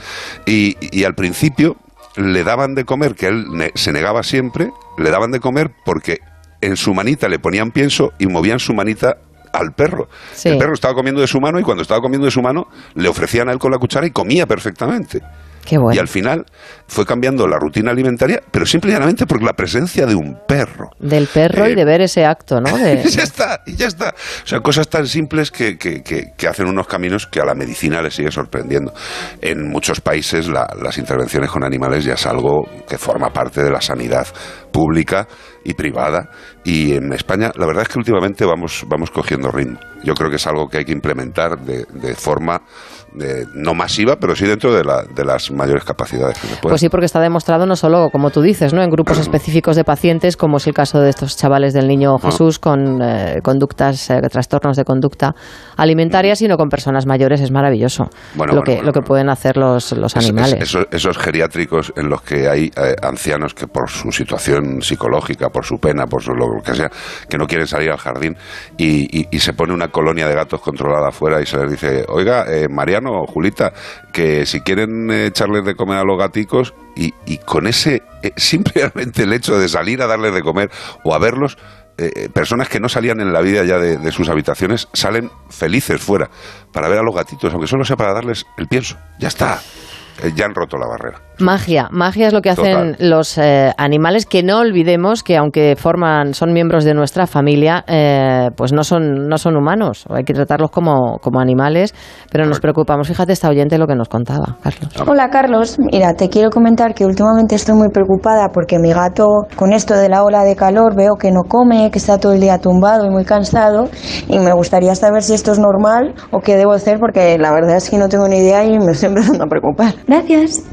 Y, y al principio le daban de comer, que él ne- se negaba siempre, le daban de comer porque en su manita le ponían pienso y movían su manita al perro. Sí. El perro estaba comiendo de su mano y cuando estaba comiendo de su mano le ofrecían a él con la cuchara y comía perfectamente. Qué bueno. Y al final fue cambiando la rutina alimentaria, pero simple y llanamente por la presencia de un perro. Del perro y Eh, de ver ese acto, ¿no? De- y ya está, y ya está. O sea, cosas tan simples que, que- que- que hacen unos caminos que a la medicina le sigue sorprendiendo. En muchos países la- las intervenciones con animales ya es algo que forma parte de la sanidad pública y privada. Y en España, la verdad es que últimamente vamos, vamos cogiendo ritmo. Yo creo que es algo que hay que implementar de, de forma eh, no masiva, pero sí dentro de, la- de las mayores capacidades que se pueden. Pues sí, porque está demostrado no solo, como tú dices, ¿no? en grupos específicos de pacientes, como es el caso de estos chavales del niño Ah. Jesús con eh, conductas, eh, trastornos de conducta alimentaria, sino con personas mayores. Es maravilloso Bueno, lo, bueno, que, bueno, lo que pueden hacer los, los Es- es- animales. esos, esos geriátricos en los que hay eh, ancianos que por su situación psicológica, por su pena, por su, lo que sea, que no quieren salir al jardín y, y- y se pone una colonia de gatos controlada afuera y se les dice, oiga, eh, Mariano Julita, que si quieren eh, echarles de comer a los gaticos y, y con ese, eh, simplemente el hecho de salir a darles de comer o a verlos, eh, personas que no salían en la vida ya de, sus habitaciones salen felices fuera para ver a los gatitos, aunque solo sea para darles el pienso. Ya está. Ya han roto la barrera. Magia, magia es lo que hacen Total. los eh, animales que no olvidemos que aunque forman, son miembros de nuestra familia, eh, pues no son, no son humanos. Hay que tratarlos como, como animales, pero nos preocupamos. Fíjate esta oyente lo que nos contaba, Carlos. Hola Carlos, mira, te quiero comentar que últimamente estoy muy preocupada porque mi gato con esto de la ola de calor veo que no come, que está todo el día tumbado y muy cansado y me gustaría saber si esto es normal o qué debo hacer porque la verdad es que no tengo ni idea y me estoy empezando a preocupar. Gracias.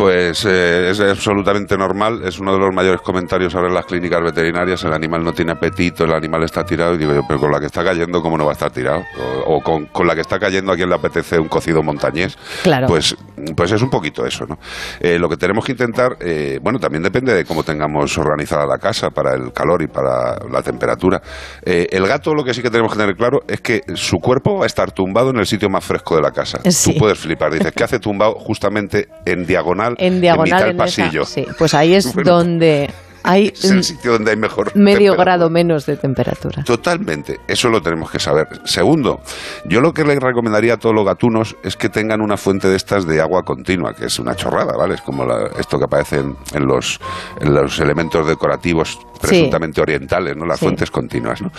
Pues eh, es absolutamente normal, es uno de los mayores comentarios ahora en las clínicas veterinarias, el animal no tiene apetito, el animal está tirado, y digo yo, pero con la que está cayendo, ¿cómo no va a estar tirado? O, o con, con la que está cayendo, ¿a quién le apetece un cocido montañés? Claro. Pues, pues es un poquito eso, ¿no? Eh, lo que tenemos que intentar, eh, bueno, también depende de cómo tengamos organizada la casa para el calor y para la temperatura. Eh, el gato lo que sí que tenemos que tener claro es que su cuerpo va a estar tumbado en el sitio más fresco de la casa. Sí. Tú puedes flipar, dices, ¿qué hace tumbado justamente en diagonal? En diagonal en esa- pasillo. sí, pues ahí es Bueno, donde hay Es el sitio donde hay mejor medio grado menos de temperatura. Totalmente, eso lo tenemos que saber. Segundo, yo lo que le recomendaría a todos los gatunos es que tengan una fuente de estas de agua continua, que es una chorrada, ¿vale? Es como la- esto que aparece en, en los, en los elementos decorativos presuntamente orientales, ¿no? Las Sí. fuentes continuas, ¿no?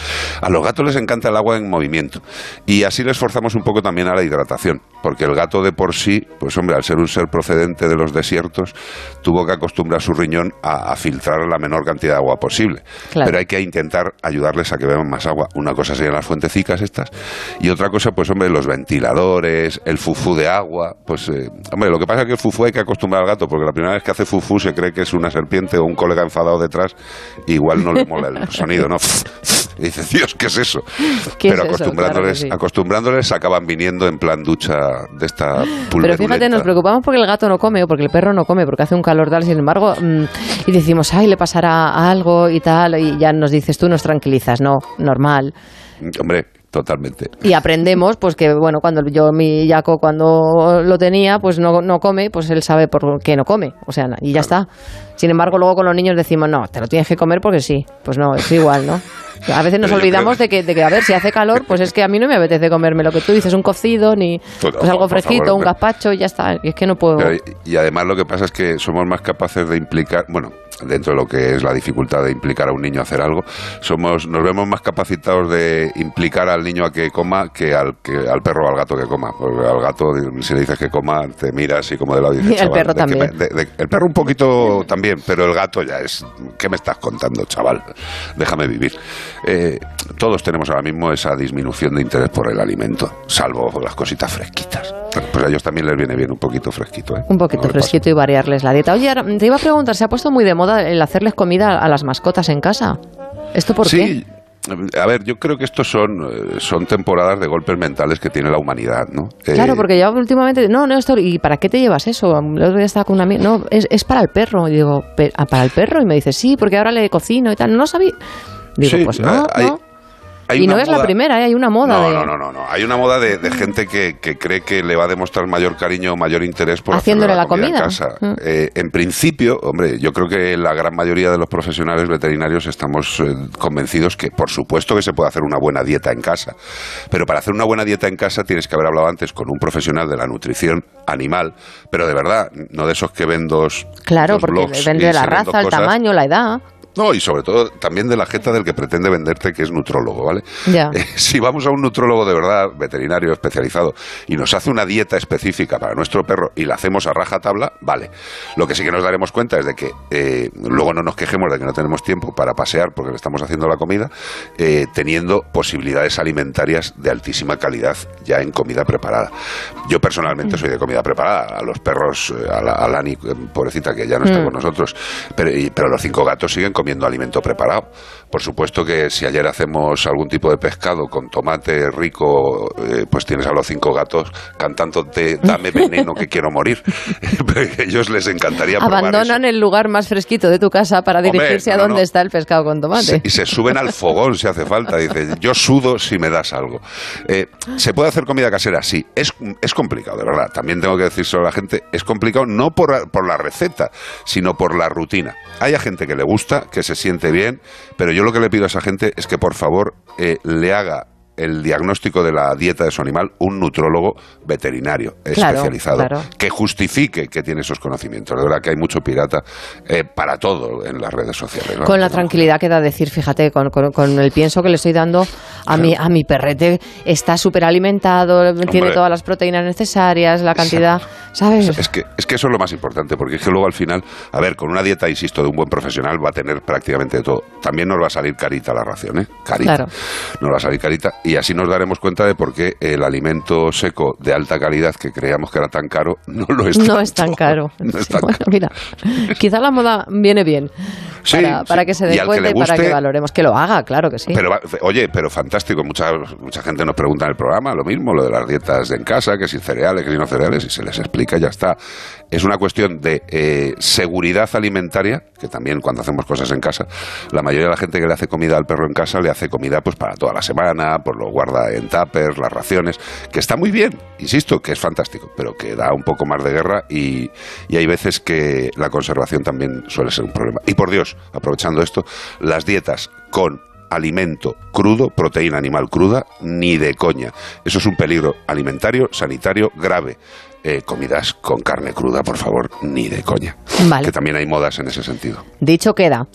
A los gatos les encanta el agua en movimiento y así les forzamos un poco también a la hidratación, porque el gato de por sí, pues hombre, al ser un ser procedente de los desiertos, tuvo que acostumbrar su riñón a, a filtrar la menor cantidad de agua posible. Claro. Pero hay que intentar ayudarles a que beban más agua. Una cosa serían las fuentecicas estas y otra cosa, pues hombre, los ventiladores, el fufú de agua, pues eh, hombre, lo que pasa es que el fufú hay que acostumbrar al gato, porque la primera vez que hace fufú se cree que es una serpiente o un colega enfadado detrás, y igual no le mola el sonido, ¿no? Y dice, Dios, ¿qué es eso? ¿Qué Pero es eso? acostumbrándoles, Claro sí. acostumbrándoles acaban viniendo en plan ducha de esta Pero fíjate, pulverulenta. nos preocupamos porque el gato no come o porque el perro no come, porque hace un calor tal, sin embargo, mm, y decimos, ay, le pasará algo y tal, y ya nos dices tú, nos tranquilizas, no, normal. Hombre, totalmente. Y aprendemos, pues que, bueno, cuando yo, mi Yaco, cuando lo tenía, pues no, no come, pues él sabe por qué no come, o sea, y ya está. Sin embargo, luego con los niños decimos, no, te lo tienes que comer porque sí. Pues no, es igual, ¿no? A veces nos Pero olvidamos de que, de que, a ver, si hace calor, pues es que a mí no me apetece comerme lo que tú dices, un cocido, ni pues algo fresquito, favor, un gazpacho, y ya está. Y es que no puedo... Pero, y, y además lo que pasa es que somos más capaces de implicar, bueno, dentro de lo que es la dificultad de implicar a un niño a hacer algo, somos, nos vemos más capacitados de implicar al niño a que coma que al, que al perro o al gato que coma. Porque al gato, si le dices que coma, te mira así como de lado y dices, Y "Chaval, perro ¿de qué también. me- de- de- el perro un poquito también, pero el gato ya es, ¿qué me estás contando, chaval? Déjame vivir. Eh, todos tenemos ahora mismo esa disminución de interés por el alimento, salvo las cositas fresquitas. Pues a ellos también les viene bien un poquito fresquito, ¿eh? Un poquito fresquito y variarles la dieta. Oye, te iba a preguntar, ¿se ha puesto muy de moda el hacerles comida a las mascotas en casa? ¿Esto por sí, a ver, yo creo que estos son, eh, son temporadas de golpes mentales que tiene la humanidad, ¿no? qué? Eh, Claro, porque ya últimamente, no, no, esto, ¿y para qué te llevas eso? El otro día estaba con una amiga, no, es, es para el perro. Y digo, "¿Pe- ah, ¿para el perro? Y me dice, sí, porque ahora le cocino y tal. No sabía. Digo, Sí, pues no, hay- no. Hay Y no es la primera, ¿eh? hay una moda no, de... no, no, no, no. Hay una moda de, de gente que, que cree que le va a demostrar mayor cariño o mayor interés por Haciéndole la comida. en casa. Mm. Eh, en principio, hombre, yo creo que la gran mayoría de los profesionales veterinarios estamos eh, convencidos que, por supuesto, que se puede hacer una buena dieta en casa. Pero para hacer una buena dieta en casa tienes que haber hablado antes con un profesional de la nutrición animal, pero de verdad, no de esos que ven dos. Claro, dos porque depende de la raza, el tamaño, la edad. No, y sobre todo también de la jeta del que pretende venderte que es nutrólogo, ¿vale? Ya. Eh, si vamos a un nutrólogo de verdad, veterinario especializado, y nos hace una dieta específica para nuestro perro y la hacemos a raja tabla, vale. Lo que sí que nos daremos cuenta es de que eh, luego no nos quejemos de que no tenemos tiempo para pasear porque le estamos haciendo la comida, eh, teniendo posibilidades alimentarias de altísima calidad ya en comida preparada. Yo personalmente soy de comida preparada, a los perros, eh, a, la, a Lani, eh, pobrecita que ya no está Mm. con nosotros, pero, y- pero los cinco gatos siguen comiendo alimento preparado. Por supuesto que si ayer hacemos algún tipo de pescado con tomate rico, eh, pues tienes a los cinco gatos cantándote dame veneno que quiero morir. A ellos les encantaría. Abandonan el lugar más fresquito de tu casa para dirigirse a no, donde no. está el pescado con tomate. Se- y se suben al fogón si hace falta. Dice, yo sudo si me das algo. Eh, ¿Se puede hacer comida casera? Sí. Es, es complicado, de verdad. También tengo que decírselo a la gente. Es complicado no por, por la receta, sino por la rutina. Hay a gente que le gusta, que se siente bien, pero yo lo que le pido a esa gente es que por favor eh, le haga el diagnóstico de la dieta de su animal un nutrólogo veterinario Claro, especializado claro. que justifique que tiene esos conocimientos. De verdad que hay mucho pirata eh, para todo en las redes sociales. ¿no? Con la tranquilidad que da decir, fíjate, con, con- con el pienso que le estoy dando a mi, a mi perrete, está súper alimentado, tiene todas las proteínas necesarias, la cantidad, ¿sabes? Es que, es que eso es lo más importante, porque es que luego al final, a ver, con una dieta, insisto, de un buen profesional va a tener prácticamente de todo. También nos va a salir carita la ración, ¿eh? Carita. Claro. Nos va a salir carita y así nos daremos cuenta de por qué el alimento seco de alta calidad que creíamos que era tan caro no lo es No tanto. es tan caro. No es tan Bueno, mira, quizá la moda viene bien Sí, para, para sí. que se dé cuenta para que valoremos. Que lo haga, claro que sí. Pero, oye, pero fantástico. Mucha, mucha gente nos pregunta en el programa lo mismo, lo de las dietas en casa, que si cereales, que si no cereales, y se les explica y ya está. Es una cuestión de eh, seguridad alimentaria, que también cuando hacemos cosas en casa, la mayoría de la gente que le hace comida al perro en casa le hace comida pues para toda la semana, pues lo guarda en tuppers, las raciones, que está muy bien, insisto, que es fantástico, pero que da un poco más de guerra y, y hay veces que la conservación también suele ser un problema. Y por Dios, aprovechando esto, las dietas con alimento crudo, proteína animal cruda, ni de coña. Eso es un peligro alimentario, sanitario grave. Eh, comidas con carne cruda, por favor, ni de coña. Vale. Que también hay modas en ese sentido. Dicho queda.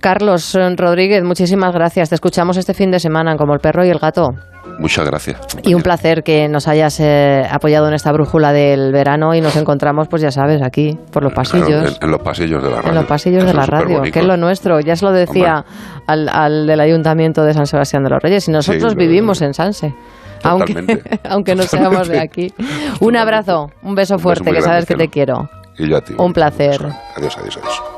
Carlos Rodríguez, muchísimas gracias. Te escuchamos este fin de semana como el perro y el gato. Muchas gracias. Y un placer que nos hayas eh, apoyado en esta brújula del verano y nos encontramos, pues ya sabes, aquí, por los pasillos. Claro, en, en los pasillos de la radio. En los pasillos de la radio, que es lo nuestro. Ya se lo decía al, al del Ayuntamiento de San Sebastián de los Reyes. Y nosotros vivimos en Sanse. Aunque, Totalmente. aunque no seamos de aquí. Un abrazo, un beso fuerte, que sabes grande, que te quiero. Y yo a ti. Un placer. Adiós, adiós, adiós.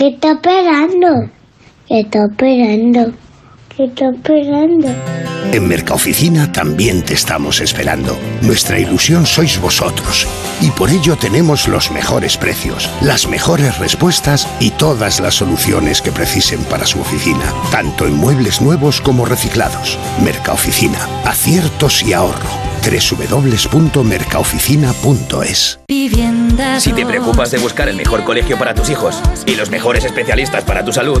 ¿Qué está esperando? ¿Qué está esperando? ¿Qué está esperando? En Mercaoficina también te estamos esperando. Nuestra ilusión sois vosotros. Y por ello tenemos los mejores precios, las mejores respuestas y todas las soluciones que precisen para su oficina, tanto en muebles nuevos como reciclados. Mercaoficina, aciertos y ahorro. www.mercaoficina.es Si te preocupas de buscar el mejor colegio para tus hijos y los mejores especialistas para tu salud,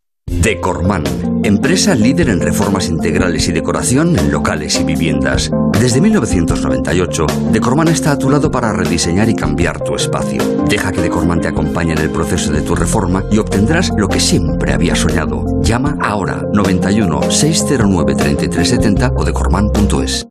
Decorman, empresa líder en reformas integrales y decoración en locales y viviendas. Desde 1998, Decorman está a tu lado para rediseñar y cambiar tu espacio. Deja que Decorman te acompañe en el proceso de tu reforma y obtendrás lo que siempre habías soñado. Llama ahora 91 609 3370 o decorman.es.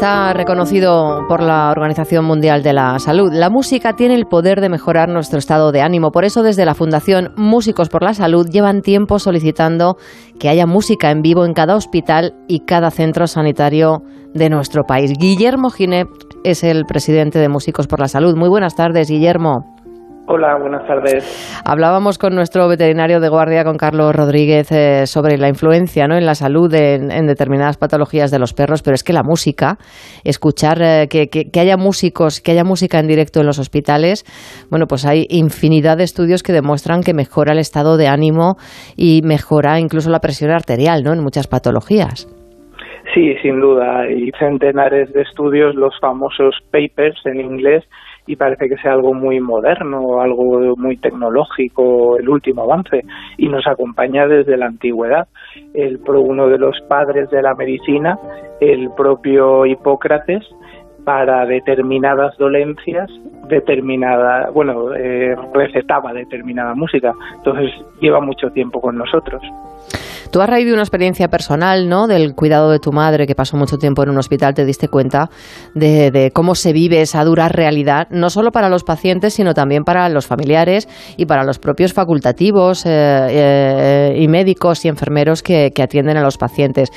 Está reconocido por la Organización Mundial de la Salud. La música tiene el poder de mejorar nuestro estado de ánimo. Por eso, desde la Fundación Músicos por la Salud llevan tiempo solicitando que haya música en vivo en cada hospital y cada centro sanitario de nuestro país. Guillermo Ginet es el presidente de Músicos por la Salud. Muy buenas tardes, Guillermo. Hola, buenas tardes. Hablábamos con nuestro veterinario de guardia, con Carlos Rodríguez, eh, sobre la influencia ¿no? en la salud en, en determinadas patologías de los perros, pero es que la música, escuchar eh, que, que- que haya músicos, que haya música en directo en los hospitales, bueno, pues hay infinidad de estudios que demuestran que mejora el estado de ánimo y mejora incluso la presión arterial ¿no? en muchas patologías. Sí, sin duda. Hay centenares de estudios, los famosos papers en inglés, y parece que sea algo muy moderno, algo muy tecnológico, el último avance, y nos acompaña desde la antigüedad. El, uno de los padres de la medicina, el propio Hipócrates, para determinadas dolencias, determinada, bueno, eh, recetaba determinada música. Entonces lleva mucho tiempo con nosotros. Tú raíz de una experiencia personal, ¿no? Del cuidado de tu madre, que pasó mucho tiempo en un hospital, te diste cuenta de, de cómo se vive esa dura realidad, no solo para los pacientes, sino también para los familiares y para los propios facultativos eh, eh, y médicos y enfermeros que, que atienden a los pacientes.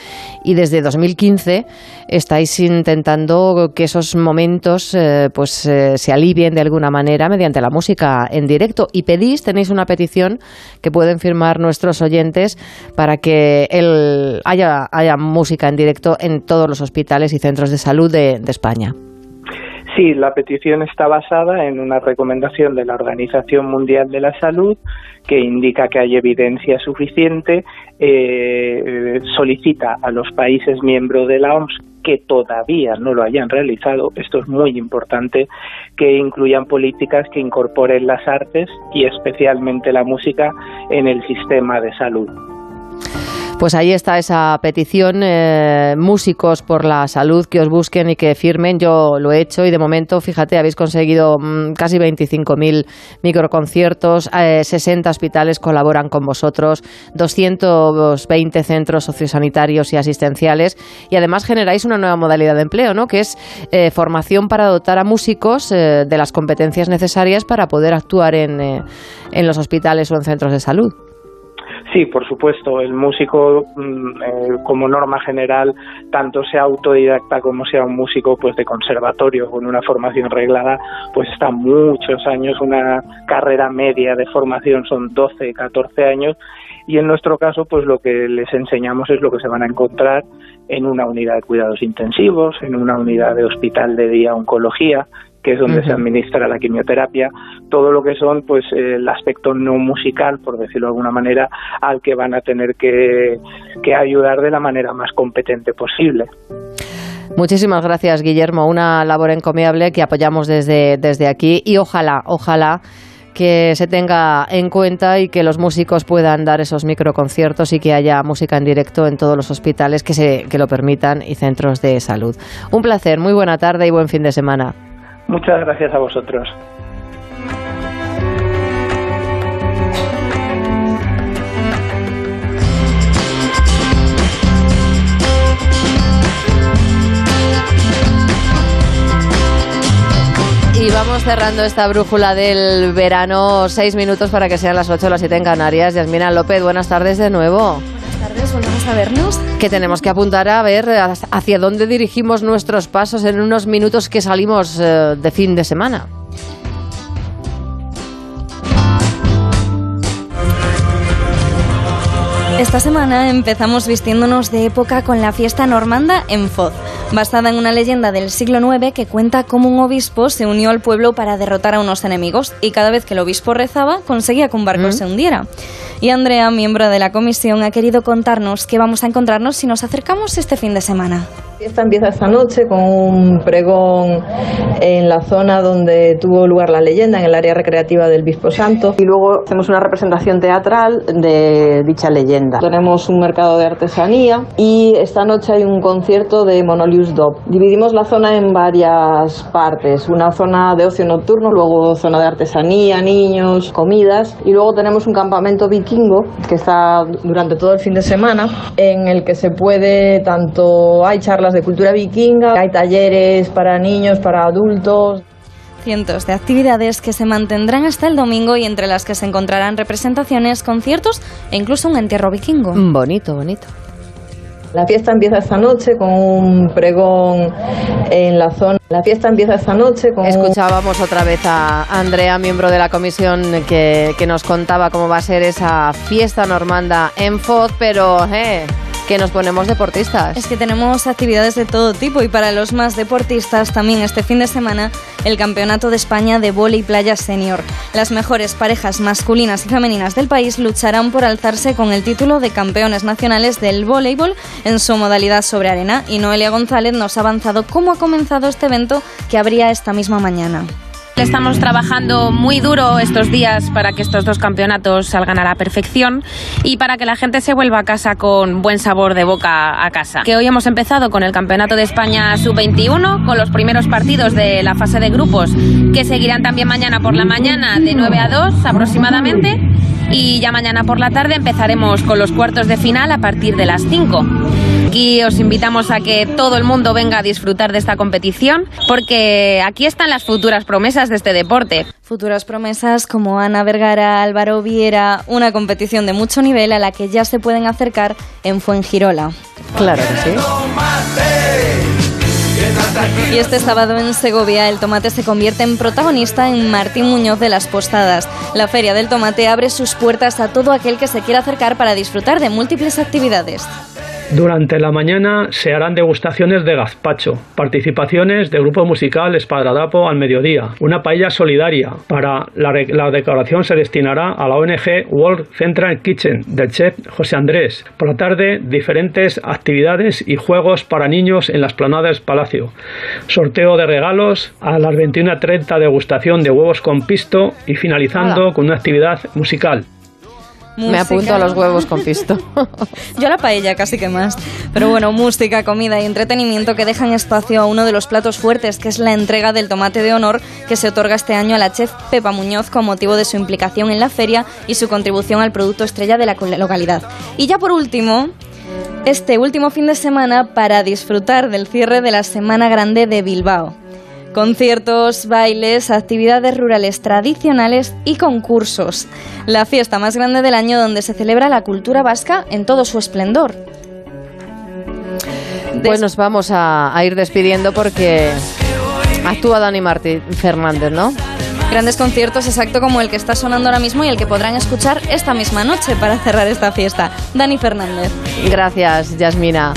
Y desde 2015 estáis intentando que momentos eh, pues eh, se alivien de alguna manera mediante la música en directo y pedís, tenéis una petición que pueden firmar nuestros oyentes para que el- haya, haya música en directo en todos los hospitales y centros de salud de, de España. Sí, la petición está basada en una recomendación de la Organización Mundial de la Salud que indica que hay evidencia suficiente, eh, solicita a los países miembros de la OMS que todavía no lo hayan realizado, esto es muy importante, que incluyan políticas que incorporen las artes y especialmente la música en el sistema de salud. Pues ahí está esa petición, eh, músicos por la salud que os busquen y que firmen. Yo lo he hecho y de momento, fíjate, habéis conseguido mm, casi 25.000 microconciertos, eh, 60 hospitales colaboran con vosotros, 220 centros sociosanitarios y asistenciales y además generáis una nueva modalidad de empleo, ¿no? Que es eh, formación para dotar a músicos eh, de las competencias necesarias para poder actuar en, en los hospitales o en centros de salud. Sí, por supuesto. El músico, mm, eh, como norma general, tanto sea autodidacta como sea un músico pues de conservatorio con una formación reglada, pues está muchos años, una carrera media de formación son 12, 14 años y en nuestro caso pues lo que les enseñamos es lo que se van a encontrar en una unidad de cuidados intensivos, en una unidad de hospital de día oncología, que es donde se administra la quimioterapia, todo lo que son pues el aspecto no musical, por decirlo de alguna manera, al que van a tener que, que ayudar de la manera más competente posible. Muchísimas gracias, Guillermo. Una labor encomiable que apoyamos desde, desde aquí y ojalá, ojalá que se tenga en cuenta y que los músicos puedan dar esos microconciertos y que haya música en directo en todos los hospitales que, se, que lo permitan y centros de salud. Un placer, muy buena tarde y buen fin de semana. Muchas gracias a vosotros. Y vamos cerrando esta brújula del verano, seis minutos para que sean las ocho, las siete en Canarias. Yasmina López, buenas tardes de nuevo. Tardes, volvemos a vernos. que tenemos que apuntar a ver hacia dónde dirigimos nuestros pasos en unos minutos que salimos eh, de fin de semana. Esta semana empezamos vistiéndonos de época con la fiesta normanda en Foz. Basada en una leyenda del siglo IX que cuenta cómo un obispo se unió al pueblo para derrotar a unos enemigos y cada vez que el obispo rezaba conseguía que un barco se hundiera. Y Andrea, miembro de la comisión, ha querido contarnos qué vamos a encontrarnos si nos acercamos este fin de semana. Fiesta empieza esta noche con un pregón en la zona donde tuvo lugar la leyenda, en el área recreativa del Bispo Santo, y luego hacemos una representación teatral de dicha leyenda. Tenemos un mercado de artesanía y esta noche hay un concierto de Monolius Dop. Dividimos la zona en varias partes, una zona de ocio nocturno, luego zona de artesanía, niños, comidas, y luego tenemos un campamento vikingo que está durante todo el fin de semana, en el que se puede tanto hay charlas de cultura vikinga, hay talleres para niños, para adultos. Cientos de actividades que se mantendrán hasta el domingo y entre las que se encontrarán representaciones, conciertos e incluso un entierro vikingo. Bonito, bonito. La fiesta empieza esta noche con un pregón en la zona. La fiesta empieza esta noche con Escuchábamos otra vez a Andrea, miembro de la comisión, que, que nos contaba cómo va a ser esa fiesta normanda en Foz, pero eh, que nos ponemos deportistas. Es que tenemos actividades de todo tipo y para los más deportistas también este fin de semana el Campeonato de España de Vóley Playa Senior. Las mejores parejas masculinas y femeninas del país lucharán por alzarse con el título de campeones nacionales del voleibol en su modalidad sobre arena y Noelia González nos ha avanzado cómo ha comenzado este evento que habría esta misma mañana. Estamos trabajando muy duro estos días para que estos dos campeonatos salgan a la perfección y para que la gente se vuelva a casa con buen sabor de boca a casa. Que hoy hemos empezado con el Campeonato de España Sub-21, con los primeros partidos de la fase de grupos, que seguirán también mañana por la mañana de 9 a 2 aproximadamente. Y ya mañana por la tarde empezaremos con los cuartos de final a partir de las 5. Aquí os invitamos a que todo el mundo venga a disfrutar de esta competición, porque aquí están las futuras promesas de este deporte. Futuras promesas como Ana Vergara, Álvaro Viera, una competición de mucho nivel a la que ya se pueden acercar en Fuengirola. Claro que sí. Y este sábado en Segovia el tomate se convierte en protagonista en Martín Muñoz de las Postadas. La Feria del Tomate abre sus puertas a todo aquel que se quiera acercar para disfrutar de múltiples actividades. Durante la mañana se harán degustaciones de gazpacho, participaciones de grupo musical Espadradapo al mediodía, una paella solidaria. Para la, decoración se destinará a la ONG World Central Kitchen del chef José Andrés. Por la tarde, diferentes actividades y juegos para niños en las planadas Palacio. Sorteo de regalos a las 21.30 degustación de huevos con pisto y finalizando con una actividad musical. Me apunto a los huevos con pisto. Yo a la paella casi que más. Pero bueno, música, comida y entretenimiento que dejan espacio a uno de los platos fuertes, que es la entrega del tomate de honor que se otorga este año a la chef Pepa Muñoz con motivo de su implicación en la feria y su contribución al producto estrella de la localidad. Y ya por último, este último fin de semana para disfrutar del cierre de la Semana Grande de Bilbao. Conciertos, bailes, actividades rurales tradicionales y concursos. La fiesta más grande del año donde se celebra la cultura vasca en todo su esplendor. Pues nos vamos a, ir despidiendo porque actúa Dani Martí Fernández, ¿no? Grandes conciertos, exacto como el que está sonando ahora mismo y el que podrán escuchar esta misma noche para cerrar esta fiesta. Dani Fernández. Gracias, Yasmina.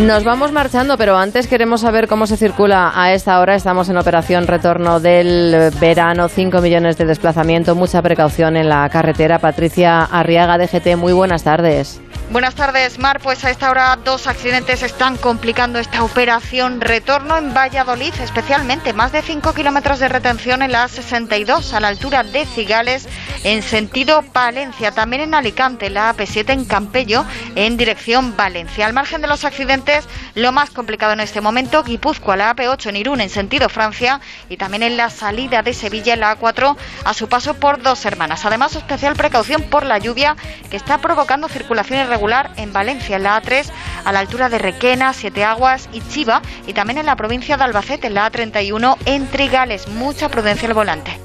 Nos vamos marchando, pero antes queremos saber cómo se circula a esta hora. Estamos en operación retorno del verano, 5 millones de desplazamiento, mucha precaución en la carretera. Patricia Arriaga, DGT, muy buenas tardes. Buenas tardes, Mar. Pues a esta hora dos accidentes están complicando esta operación retorno en Valladolid, especialmente más de 5 kilómetros de retención en la A62 a la altura de Cigales en sentido Valencia. También en Alicante, la AP7 en Campello en dirección Valencia. Al margen de los accidentes, lo más complicado en este momento, Guipúzcoa, la AP8 en Irún en sentido Francia y también en la salida de Sevilla, la A4 a su paso por dos hermanas. Además, especial precaución por la lluvia que está provocando circulación irregular en Valencia, en la A3 a la altura de Requena, Siete Aguas y Chiva y también en la provincia de Albacete, en la A31 en Trigales. Mucha prudencia al volante.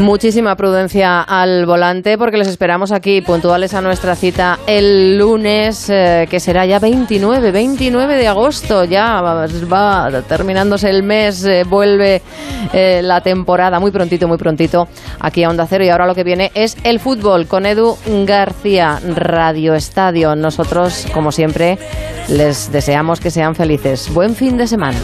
Muchísima prudencia al volante porque les esperamos aquí puntuales a nuestra cita el lunes, eh, que será ya 29, 29 de agosto. Ya va, terminándose el mes, eh, vuelve eh, la temporada muy prontito, muy prontito aquí a Onda Cero. Y ahora lo que viene es el fútbol con Edu García, Radio Estadio. Nosotros, como siempre, les deseamos que sean felices. Buen fin de semana.